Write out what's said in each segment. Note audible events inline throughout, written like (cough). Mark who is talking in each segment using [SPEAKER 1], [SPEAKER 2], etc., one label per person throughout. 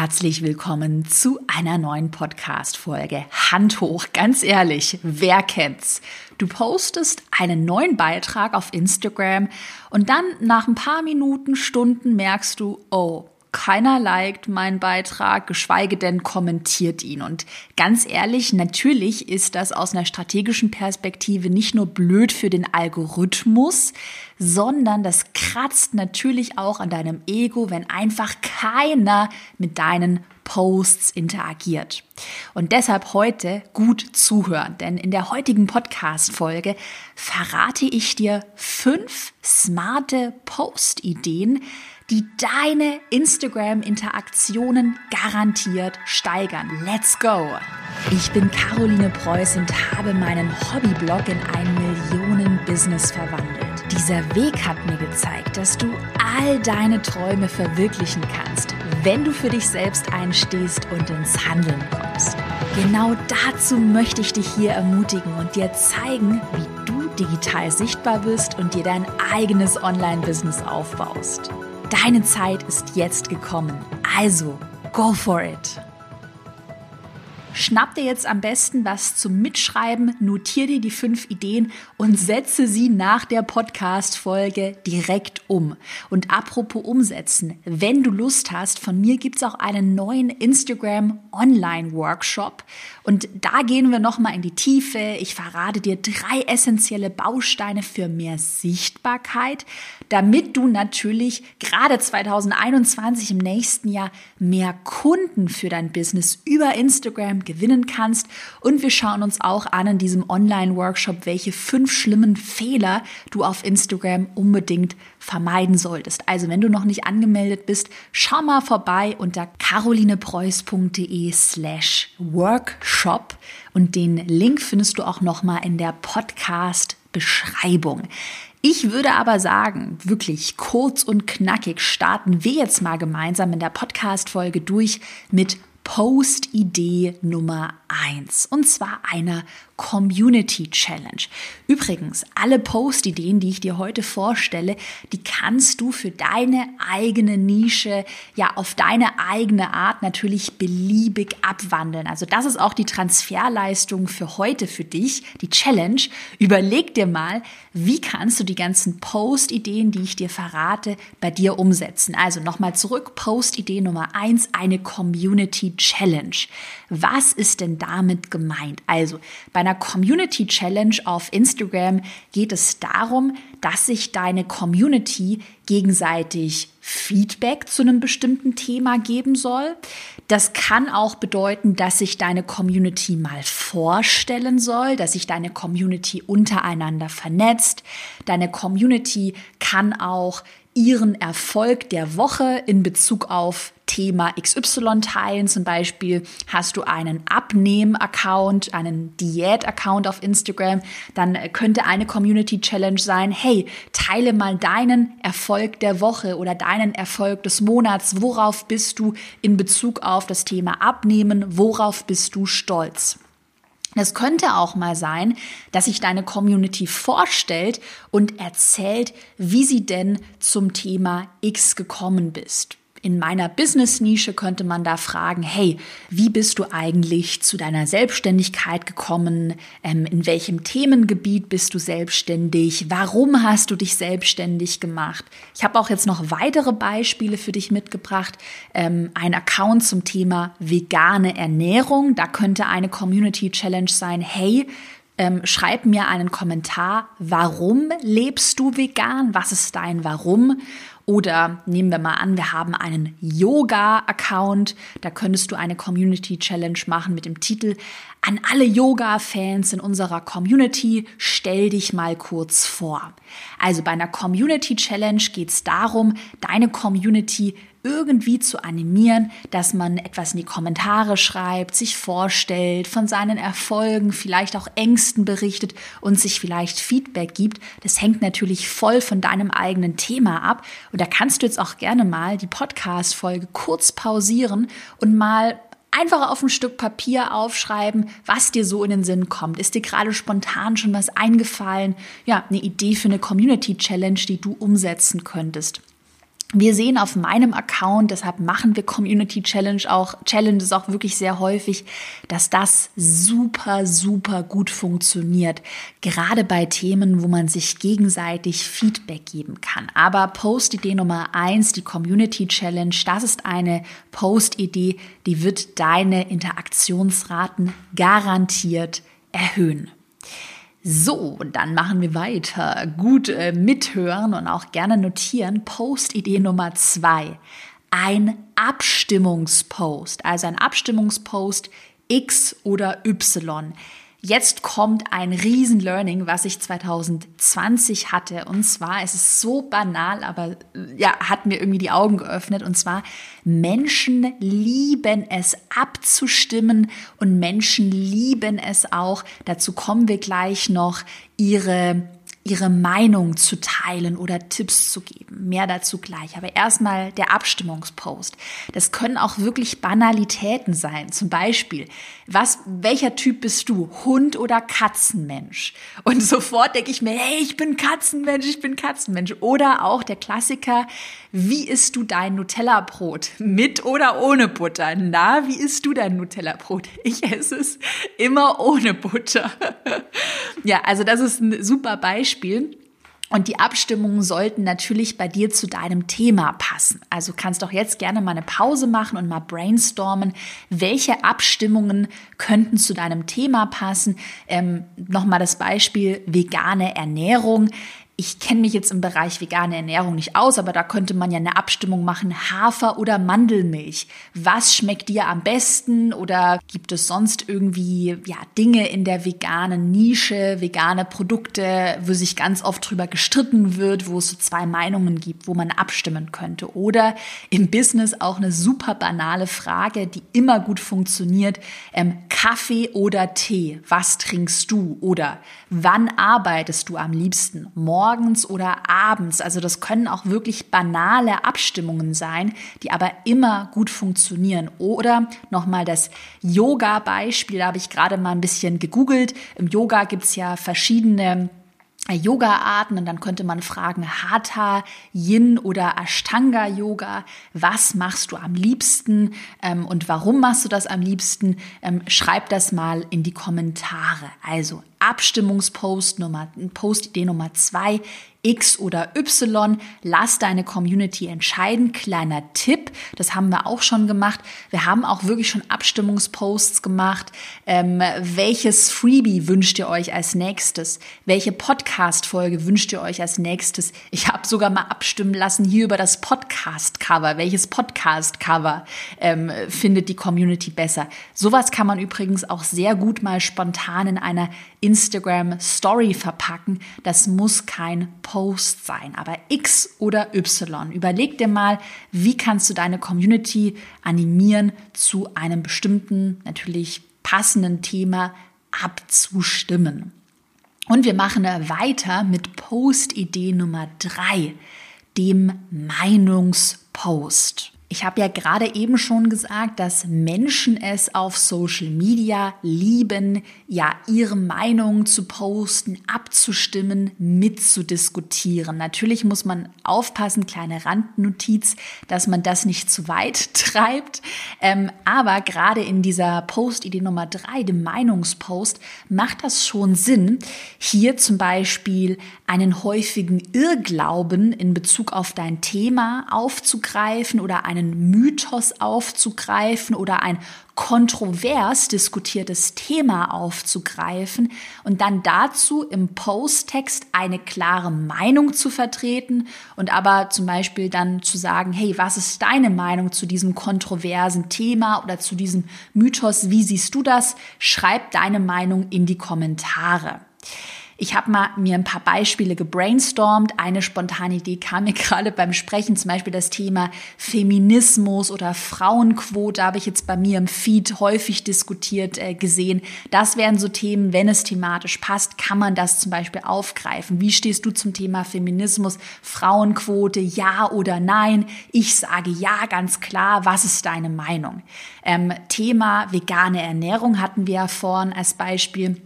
[SPEAKER 1] Herzlich willkommen zu einer neuen Podcast-Folge. Hand hoch, ganz ehrlich, wer kennt's? Du postest einen neuen Beitrag auf Instagram und dann nach ein paar Minuten, Stunden merkst du, oh, keiner liked meinen Beitrag, geschweige denn kommentiert ihn. Und ganz ehrlich, natürlich ist das aus einer strategischen Perspektive nicht nur blöd für den Algorithmus, sondern das kratzt natürlich auch an deinem Ego, wenn einfach keiner mit deinen Posts interagiert. Und deshalb heute gut zuhören, denn in der heutigen Podcast-Folge verrate ich dir fünf smarte Post-Ideen, die deine Instagram-Interaktionen garantiert steigern. Let's go! Ich bin Caroline Preuß und habe meinen Hobbyblog in ein Millionen-Business verwandelt. Dieser Weg hat mir gezeigt, dass du all deine Träume verwirklichen kannst, wenn du für dich selbst einstehst und ins Handeln kommst. Genau dazu möchte ich dich hier ermutigen und dir zeigen, wie du digital sichtbar bist und dir dein eigenes Online-Business aufbaust. Deine Zeit ist jetzt gekommen. Also, go for it! Schnapp dir jetzt am besten was zum Mitschreiben, notier dir die fünf Ideen und setze sie nach der Podcast-Folge direkt um. Und apropos umsetzen, wenn du Lust hast, von mir gibt's auch einen neuen Instagram Online-Workshop. Und da gehen wir nochmal in die Tiefe. Ich verrate dir drei essentielle Bausteine für mehr Sichtbarkeit, damit du natürlich gerade 2021 im nächsten Jahr mehr Kunden für dein Business über Instagram gewinnen kannst. Und wir schauen uns auch an in diesem Online-Workshop, welche fünf schlimmen Fehler du auf Instagram unbedingt vermeiden solltest. Also wenn du noch nicht angemeldet bist, schau mal vorbei unter carolinepreuß.de slash workshop und den Link findest du auch nochmal in der Podcast Beschreibung. Ich würde aber sagen, wirklich kurz und knackig starten wir jetzt mal gemeinsam in der Podcast-Folge durch mit Post-Idee Nummer eins und zwar einer Community Challenge. Übrigens, alle Post-Ideen, die ich dir heute vorstelle, die kannst du für deine eigene Nische, ja, auf deine eigene Art natürlich beliebig abwandeln. Also das ist auch die Transferleistung für heute für dich, die Challenge. Überleg dir mal, wie kannst du die ganzen Post-Ideen, die ich dir verrate, bei dir umsetzen. Also nochmal zurück, Post-Idee Nummer eins, eine Community Challenge. Was ist denn damit gemeint? Also bei einer Community Challenge auf Instagram geht es darum, dass sich deine Community gegenseitig Feedback zu einem bestimmten Thema geben soll. Das kann auch bedeuten, dass sich deine Community mal vorstellen soll, dass sich deine Community untereinander vernetzt. Deine Community kann auch ihren Erfolg der Woche in Bezug auf Thema XY teilen. Zum Beispiel hast du einen Abnehm-Account, einen Diät-Account auf Instagram, dann könnte eine Community Challenge sein, hey, teile mal deinen Erfolg der Woche oder deinen Erfolg des Monats. Worauf bist du in Bezug auf das Thema Abnehmen? Worauf bist du stolz? Es könnte auch mal sein, dass sich deine Community vorstellt und erzählt, wie sie denn zum Thema X gekommen bist in meiner Business-Nische könnte man da fragen, hey, wie bist du eigentlich zu deiner Selbstständigkeit gekommen? Ähm, in welchem Themengebiet bist du selbstständig? Warum hast du dich selbstständig gemacht? Ich habe auch jetzt noch weitere Beispiele für dich mitgebracht. Ähm, ein Account zum Thema vegane Ernährung. Da könnte eine Community Challenge sein, hey, ähm, schreib mir einen Kommentar, warum lebst du vegan? Was ist dein Warum? Oder nehmen wir mal an, wir haben einen Yoga-Account. Da könntest du eine Community Challenge machen mit dem Titel An alle Yoga-Fans in unserer Community, stell dich mal kurz vor. Also bei einer Community Challenge geht es darum, deine Community irgendwie zu animieren, dass man etwas in die Kommentare schreibt, sich vorstellt, von seinen Erfolgen, vielleicht auch Ängsten berichtet und sich vielleicht Feedback gibt. Das hängt natürlich voll von deinem eigenen Thema ab. Und da kannst du jetzt auch gerne mal die Podcast-Folge kurz pausieren und mal einfach auf ein Stück Papier aufschreiben, was dir so in den Sinn kommt. Ist dir gerade spontan schon was eingefallen? Ja, eine Idee für eine Community Challenge, die du umsetzen könntest. Wir sehen auf meinem Account, deshalb machen wir Community Challenge auch, Challenges auch wirklich sehr häufig, dass das super, super gut funktioniert. Gerade bei Themen, wo man sich gegenseitig Feedback geben kann. Aber Post-Idee Nummer eins, die Community Challenge, das ist eine Post-Idee, die wird deine Interaktionsraten garantiert erhöhen. So, dann machen wir weiter. Gut äh, mithören und auch gerne notieren. Post-Idee Nummer zwei. Ein Abstimmungspost. Also ein Abstimmungspost X oder Y. Jetzt kommt ein Riesen-Learning, was ich 2020 hatte. Und zwar, es ist so banal, aber ja, hat mir irgendwie die Augen geöffnet. Und zwar, Menschen lieben es abzustimmen und Menschen lieben es auch, dazu kommen wir gleich noch, ihre ihre Meinung zu teilen oder Tipps zu geben. Mehr dazu gleich. Aber erstmal der Abstimmungspost. Das können auch wirklich Banalitäten sein. Zum Beispiel, was, welcher Typ bist du? Hund oder Katzenmensch? Und (laughs) sofort denke ich mir, hey, ich bin Katzenmensch, ich bin Katzenmensch. Oder auch der Klassiker, wie isst du dein Nutella-Brot? Mit oder ohne Butter? Na, wie isst du dein Nutella-Brot? Ich esse es immer ohne Butter. (laughs) ja, also das ist ein super Beispiel. Und die Abstimmungen sollten natürlich bei dir zu deinem Thema passen. Also kannst doch jetzt gerne mal eine Pause machen und mal brainstormen, welche Abstimmungen könnten zu deinem Thema passen. Ähm, Nochmal das Beispiel vegane Ernährung ich kenne mich jetzt im Bereich vegane Ernährung nicht aus, aber da könnte man ja eine Abstimmung machen, Hafer oder Mandelmilch. Was schmeckt dir am besten oder gibt es sonst irgendwie ja, Dinge in der veganen Nische, vegane Produkte, wo sich ganz oft drüber gestritten wird, wo es so zwei Meinungen gibt, wo man abstimmen könnte. Oder im Business auch eine super banale Frage, die immer gut funktioniert. Ähm, Kaffee oder Tee? Was trinkst du? Oder wann arbeitest du am liebsten? Morgen morgens oder abends. Also das können auch wirklich banale Abstimmungen sein, die aber immer gut funktionieren. Oder nochmal das Yoga-Beispiel, da habe ich gerade mal ein bisschen gegoogelt. Im Yoga gibt es ja verschiedene Yoga-Arten und dann könnte man fragen, Hatha, Yin oder Ashtanga-Yoga, was machst du am liebsten ähm, und warum machst du das am liebsten? Ähm, schreib das mal in die Kommentare. Also Abstimmungspost Nummer, Post-Idee Nummer zwei. X oder Y. Lass deine Community entscheiden. Kleiner Tipp, das haben wir auch schon gemacht. Wir haben auch wirklich schon Abstimmungsposts gemacht. Ähm, welches Freebie wünscht ihr euch als nächstes? Welche Podcast-Folge wünscht ihr euch als nächstes? Ich habe sogar mal abstimmen lassen hier über das Podcast-Cover. Welches Podcast-Cover ähm, findet die Community besser? Sowas kann man übrigens auch sehr gut mal spontan in einer Instagram Story verpacken. Das muss kein Post sein, aber X oder Y. Überleg dir mal, wie kannst du deine Community animieren, zu einem bestimmten, natürlich passenden Thema abzustimmen. Und wir machen weiter mit Post-Idee Nummer drei, dem Meinungspost. Ich habe ja gerade eben schon gesagt, dass Menschen es auf Social Media lieben, ja, ihre Meinung zu posten, abzustimmen, mitzudiskutieren. Natürlich muss man aufpassen, kleine Randnotiz, dass man das nicht zu weit (laughs) treibt. Ähm, aber gerade in dieser Post-Idee Nummer drei, dem Meinungspost, macht das schon Sinn, hier zum Beispiel einen häufigen Irrglauben in Bezug auf dein Thema aufzugreifen oder eine einen Mythos aufzugreifen oder ein kontrovers diskutiertes Thema aufzugreifen und dann dazu im Posttext eine klare Meinung zu vertreten und aber zum Beispiel dann zu sagen, hey, was ist deine Meinung zu diesem kontroversen Thema oder zu diesem Mythos? Wie siehst du das? Schreib deine Meinung in die Kommentare. Ich habe mal mir ein paar Beispiele gebrainstormt. Eine spontane Idee kam mir (laughs) gerade beim Sprechen, zum Beispiel das Thema Feminismus oder Frauenquote habe ich jetzt bei mir im Feed häufig diskutiert äh, gesehen. Das wären so Themen, wenn es thematisch passt, kann man das zum Beispiel aufgreifen. Wie stehst du zum Thema Feminismus, Frauenquote, ja oder nein? Ich sage ja, ganz klar. Was ist deine Meinung? Ähm, Thema vegane Ernährung hatten wir ja vorhin als Beispiel.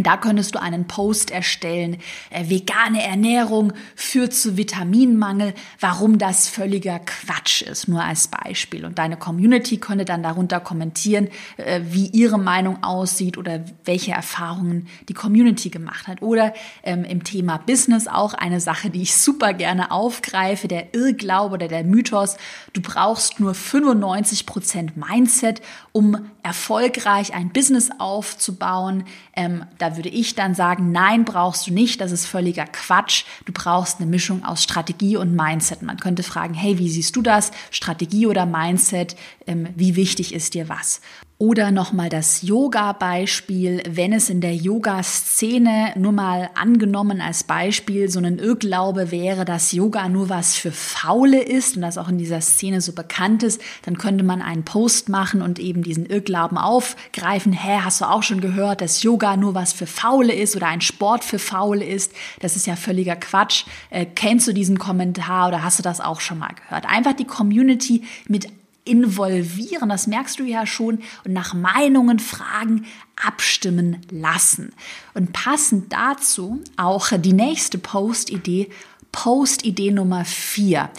[SPEAKER 1] Da könntest du einen Post erstellen, äh, vegane Ernährung führt zu Vitaminmangel, warum das völliger Quatsch ist, nur als Beispiel. Und deine Community könnte dann darunter kommentieren, äh, wie ihre Meinung aussieht oder welche Erfahrungen die Community gemacht hat. Oder ähm, im Thema Business auch eine Sache, die ich super gerne aufgreife, der Irrglaube oder der Mythos, du brauchst nur 95 Prozent Mindset, um erfolgreich ein Business aufzubauen. Ähm, da würde ich dann sagen, nein, brauchst du nicht, das ist völliger Quatsch. Du brauchst eine Mischung aus Strategie und Mindset. Man könnte fragen, hey, wie siehst du das? Strategie oder Mindset? Ähm, wie wichtig ist dir was? Oder nochmal das Yoga-Beispiel, wenn es in der Yoga-Szene nur mal angenommen als Beispiel so ein Irrglaube wäre, dass Yoga nur was für Faule ist und das auch in dieser Szene so bekannt ist, dann könnte man einen Post machen und eben diesen Irrglauben aufgreifen. Hä, hast du auch schon gehört, dass Yoga nur was für Faule ist oder ein Sport für Faule ist? Das ist ja völliger Quatsch. Äh, kennst du diesen Kommentar oder hast du das auch schon mal gehört? Einfach die Community mit involvieren, das merkst du ja schon, und nach Meinungen fragen, abstimmen lassen. Und passend dazu auch die nächste Post-Idee, Post-Idee Nummer vier.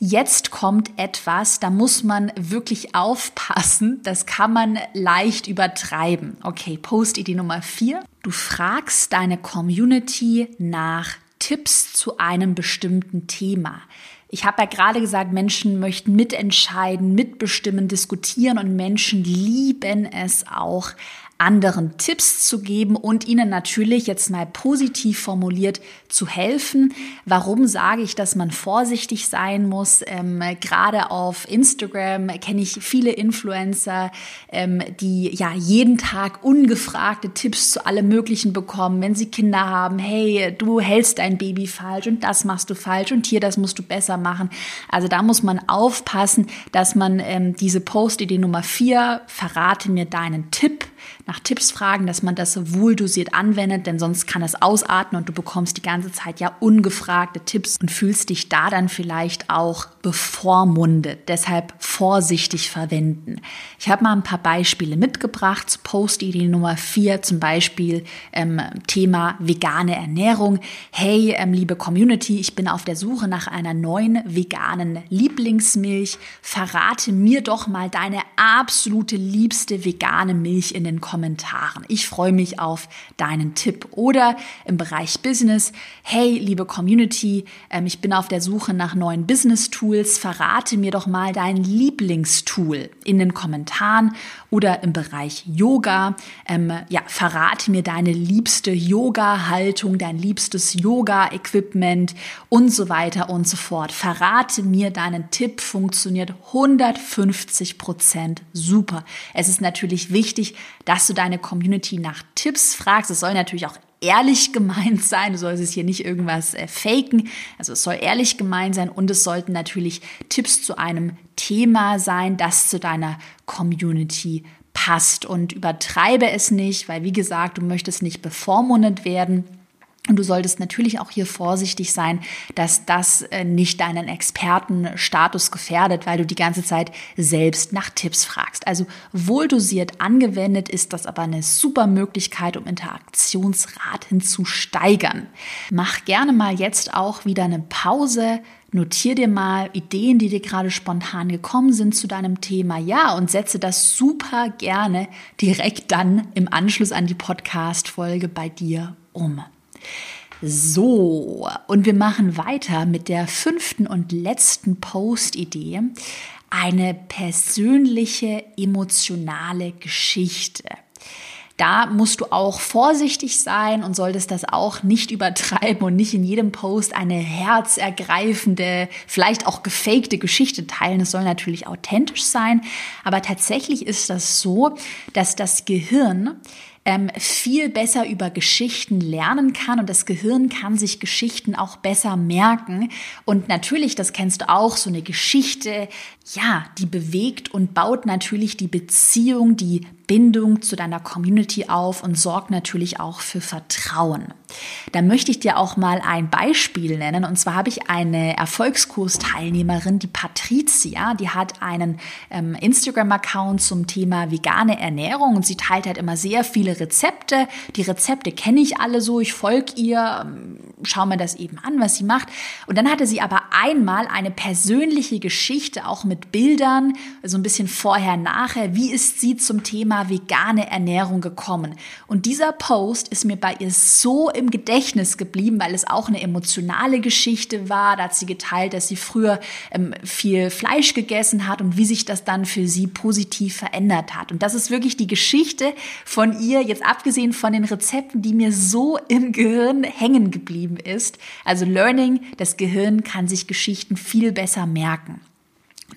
[SPEAKER 1] Jetzt kommt etwas, da muss man wirklich aufpassen. Das kann man leicht übertreiben. Okay, Post-Idee Nummer vier. Du fragst deine Community nach Tipps zu einem bestimmten Thema. Ich habe ja gerade gesagt, Menschen möchten mitentscheiden, mitbestimmen, diskutieren und Menschen lieben es auch, anderen Tipps zu geben und ihnen natürlich jetzt mal positiv formuliert zu helfen. Warum sage ich, dass man vorsichtig sein muss? Ähm, gerade auf Instagram kenne ich viele Influencer, ähm, die ja jeden Tag ungefragte Tipps zu allem Möglichen bekommen, wenn sie Kinder haben. Hey, du hältst dein Baby falsch und das machst du falsch und hier, das musst du besser machen. Also da muss man aufpassen, dass man ähm, diese Post-Idee Nummer vier, verrate mir deinen Tipp, nach Tipps fragen, dass man das wohldosiert anwendet, denn sonst kann es ausarten und du bekommst die ganze Zeit ja ungefragte Tipps und fühlst dich da dann vielleicht auch bevormundet. Deshalb vorsichtig verwenden. Ich habe mal ein paar Beispiele mitgebracht Post-Idee Nummer 4, zum Beispiel ähm, Thema vegane Ernährung. Hey, ähm, liebe Community, ich bin auf der Suche nach einer neuen veganen Lieblingsmilch. Verrate mir doch mal deine absolute liebste vegane Milch in den Kommentaren. Ich freue mich auf deinen Tipp. Oder im Bereich Business, hey, liebe Community, ähm, ich bin auf der Suche nach neuen Business-Tools. Verrate mir doch mal dein Lieblingstool in den Kommentaren. Oder im Bereich Yoga, ähm, ja, verrate mir deine liebste Yoga-Haltung, dein liebstes Yoga-Equipment und so weiter und so fort. Verrate mir deinen Tipp, funktioniert 150 Prozent super. Es ist natürlich wichtig, dass du deine Community nach Tipps fragst. Es soll natürlich auch ehrlich (laughs) gemeint sein. Du sollst es hier nicht irgendwas äh, faken. Also es soll ehrlich gemeint sein und es sollten natürlich Tipps zu einem Thema sein, das zu deiner Community passt. Und übertreibe es nicht, weil wie gesagt, du möchtest nicht bevormundet werden. Und du solltest natürlich auch hier vorsichtig sein, dass das äh, nicht deinen Expertenstatus gefährdet, weil du die ganze Zeit selbst nach Tipps fragst. Also wohldosiert angewendet ist das aber eine super Möglichkeit, um Interaktionsraten zu steigern. Mach gerne mal jetzt auch wieder eine Pause, Notier dir mal Ideen, die dir gerade spontan gekommen sind zu deinem Thema. Ja, und setze das super gerne direkt dann im Anschluss an die Podcast-Folge bei dir um. So, und wir machen weiter mit der fünften und letzten Post-Idee. Eine persönliche, emotionale Geschichte. Da musst du auch vorsichtig sein und solltest das auch nicht übertreiben und nicht in jedem Post eine herzergreifende, vielleicht auch gefakte Geschichte teilen. Es soll natürlich authentisch sein, aber tatsächlich ist das so, dass das Gehirn ähm, viel besser über Geschichten lernen kann und das Gehirn kann sich Geschichten auch besser merken. Und natürlich, das kennst du auch, so eine Geschichte, ja, die bewegt und baut natürlich die Beziehung, die Bindung zu deiner Community auf und sorgt natürlich auch für Vertrauen. Da möchte ich dir auch mal ein Beispiel nennen. Und zwar habe ich eine Erfolgskursteilnehmerin, die Patricia, die hat einen ähm, Instagram-Account zum Thema vegane Ernährung und sie teilt halt immer sehr viele Rezepte. Die Rezepte kenne ich alle so, ich folge ihr, ähm, schaue mir das eben an, was sie macht. Und dann hatte sie aber einmal eine persönliche Geschichte, auch mit Bildern, so ein bisschen vorher, nachher. Wie ist sie zum Thema vegane Ernährung gekommen? Und dieser Post ist mir bei ihr so im Gedächtnis geblieben, weil es auch eine emotionale Geschichte war. Da hat sie geteilt, dass sie früher ähm, viel Fleisch gegessen hat und wie sich das dann für sie positiv verändert hat. Und das ist wirklich die Geschichte von ihr, jetzt abgesehen von den Rezepten, die mir so im Gehirn hängen geblieben ist. Also Learning, das Gehirn kann sich Geschichten viel besser merken.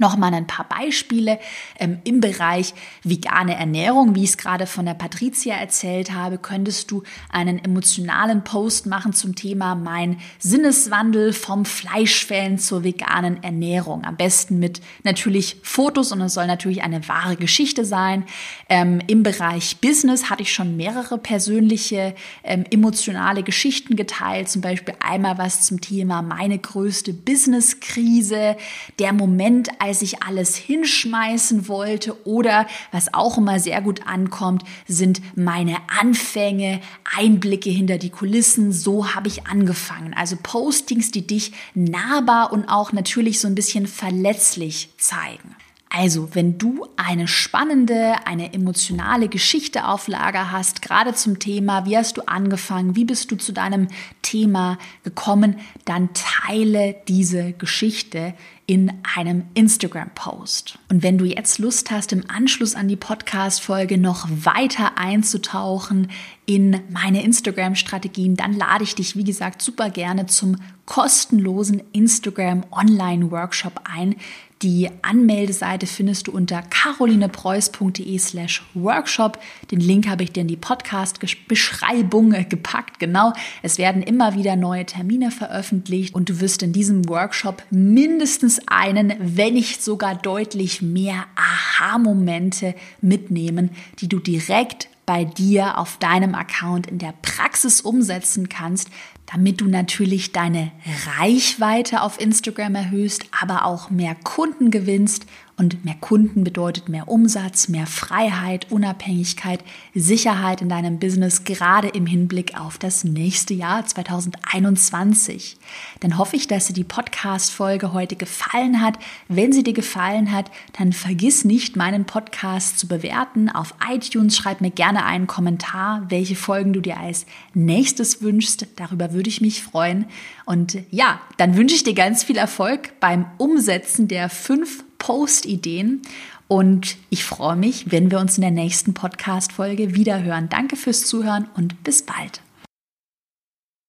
[SPEAKER 1] Nochmal ein paar Beispiele ähm, im Bereich vegane Ernährung. Wie ich es gerade von der Patricia erzählt habe, könntest du einen emotionalen Post machen zum Thema mein Sinneswandel vom Fleischfällen zur veganen Ernährung. Am besten mit natürlich Fotos und es soll natürlich eine wahre Geschichte sein. Ähm, Im Bereich Business hatte ich schon mehrere persönliche ähm, emotionale Geschichten geteilt. Zum Beispiel einmal was zum Thema meine größte Business-Krise, der Moment, als ich alles hinschmeißen wollte oder was auch immer sehr gut ankommt, sind meine Anfänge, Einblicke hinter die Kulissen. So habe ich angefangen. Also Postings, die dich nahbar und auch natürlich so ein bisschen verletzlich zeigen. Also, wenn du eine spannende, eine emotionale Geschichte auf Lager hast, gerade zum Thema, wie hast du angefangen, wie bist du zu deinem Thema gekommen, dann teile diese Geschichte in einem Instagram-Post. Und wenn du jetzt Lust hast, im Anschluss an die Podcast-Folge noch weiter einzutauchen in meine Instagram-Strategien, dann lade ich dich, wie gesagt, super gerne zum kostenlosen Instagram Online-Workshop ein. Die Anmeldeseite findest du unter carolinepreuß.de slash workshop. Den Link habe ich dir in die Podcast-Beschreibung gepackt. Genau, es werden immer wieder neue Termine veröffentlicht und du wirst in diesem Workshop mindestens einen, wenn nicht sogar deutlich mehr Aha-Momente mitnehmen, die du direkt bei dir auf deinem Account in der Praxis umsetzen kannst, damit du natürlich deine Reichweite auf Instagram erhöhst, aber auch mehr Kunden gewinnst und mehr Kunden bedeutet mehr Umsatz, mehr Freiheit, Unabhängigkeit, Sicherheit in deinem Business, gerade im Hinblick auf das nächste Jahr 2021. Dann hoffe ich, dass dir die Podcast-Folge heute gefallen hat. Wenn sie dir gefallen hat, dann vergiss nicht, meinen Podcast zu bewerten auf iTunes. Schreib mir gerne einen Kommentar, welche Folgen du dir als nächstes wünschst. Darüber würde ich mich freuen. Und ja, dann wünsche ich dir ganz viel Erfolg beim Umsetzen der fünf Post-Ideen. Und ich freue mich, wenn wir uns in der nächsten Podcast-Folge wieder hören. Danke fürs Zuhören und bis bald.